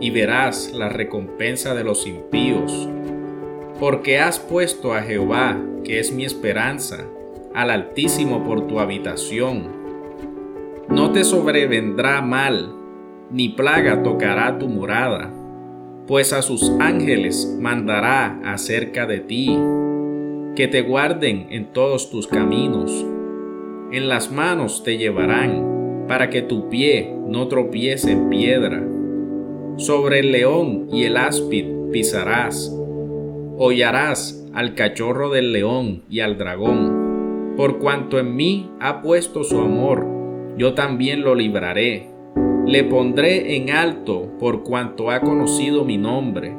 y verás la recompensa de los impíos, porque has puesto a Jehová, que es mi esperanza, al Altísimo por tu habitación no te sobrevendrá mal, ni plaga tocará tu morada, pues a sus ángeles mandará acerca de ti, que te guarden en todos tus caminos. En las manos te llevarán, para que tu pie no tropiece en piedra. Sobre el león y el áspid pisarás. Hollarás al cachorro del león y al dragón, por cuanto en mí ha puesto su amor yo también lo libraré. Le pondré en alto por cuanto ha conocido mi nombre.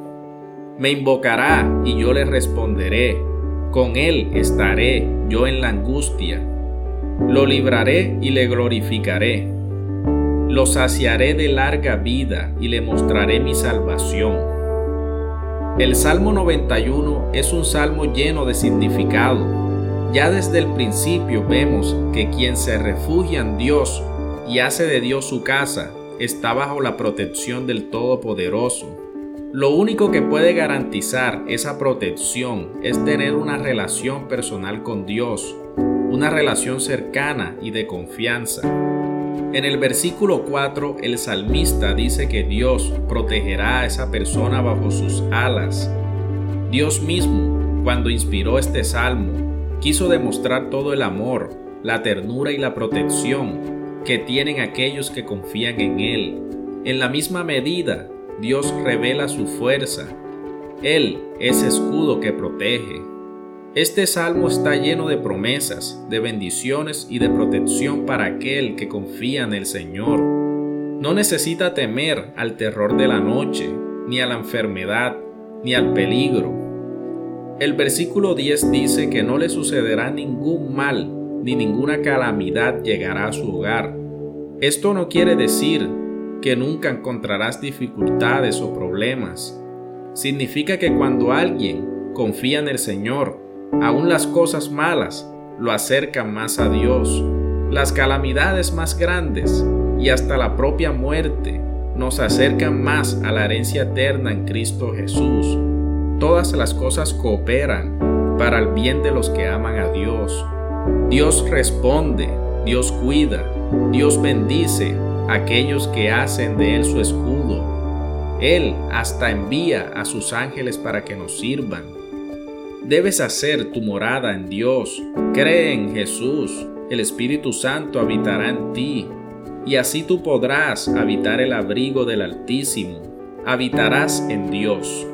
Me invocará y yo le responderé. Con él estaré yo en la angustia. Lo libraré y le glorificaré. Lo saciaré de larga vida y le mostraré mi salvación. El Salmo 91 es un salmo lleno de significado ya desde el principio vemos que quien se refugia en Dios y hace de Dios su casa está bajo la protección del Todopoderoso. Lo único que puede garantizar esa protección es tener una relación personal con Dios, una relación cercana y de confianza. En el versículo 4 el salmista dice que Dios protegerá a esa persona bajo sus alas. Dios mismo, cuando inspiró este salmo, quiso demostrar todo el amor, la ternura y la protección que tienen aquellos que confían en Él. En la misma medida, Dios revela su fuerza. Él es escudo que protege. Este salmo está lleno de promesas, de bendiciones y de protección para aquel que confía en el Señor. No necesita temer al terror de la noche, ni a la enfermedad, ni al peligro el versículo 10 dice que no le sucederá ningún mal ni ninguna calamidad llegará a su hogar. Esto no quiere decir que nunca encontrarás dificultades o problemas. Significa que cuando alguien confía en el Señor, aún las cosas malas lo acercan más a Dios. Las calamidades más grandes y hasta la propia muerte nos acercan más a la herencia eterna en Cristo Jesús todas las cosas cooperan para el bien de los que aman a Dios. Dios responde, Dios cuida, Dios bendice a aquellos que hacen de Él su escudo. Él hasta envía a sus ángeles para que nos sirvan. Debes hacer tu morada en Dios. Cree en Jesús. El Espíritu Santo habitará en ti. Y así tú podrás habitar el abrigo del Altísimo. Habitarás en Dios.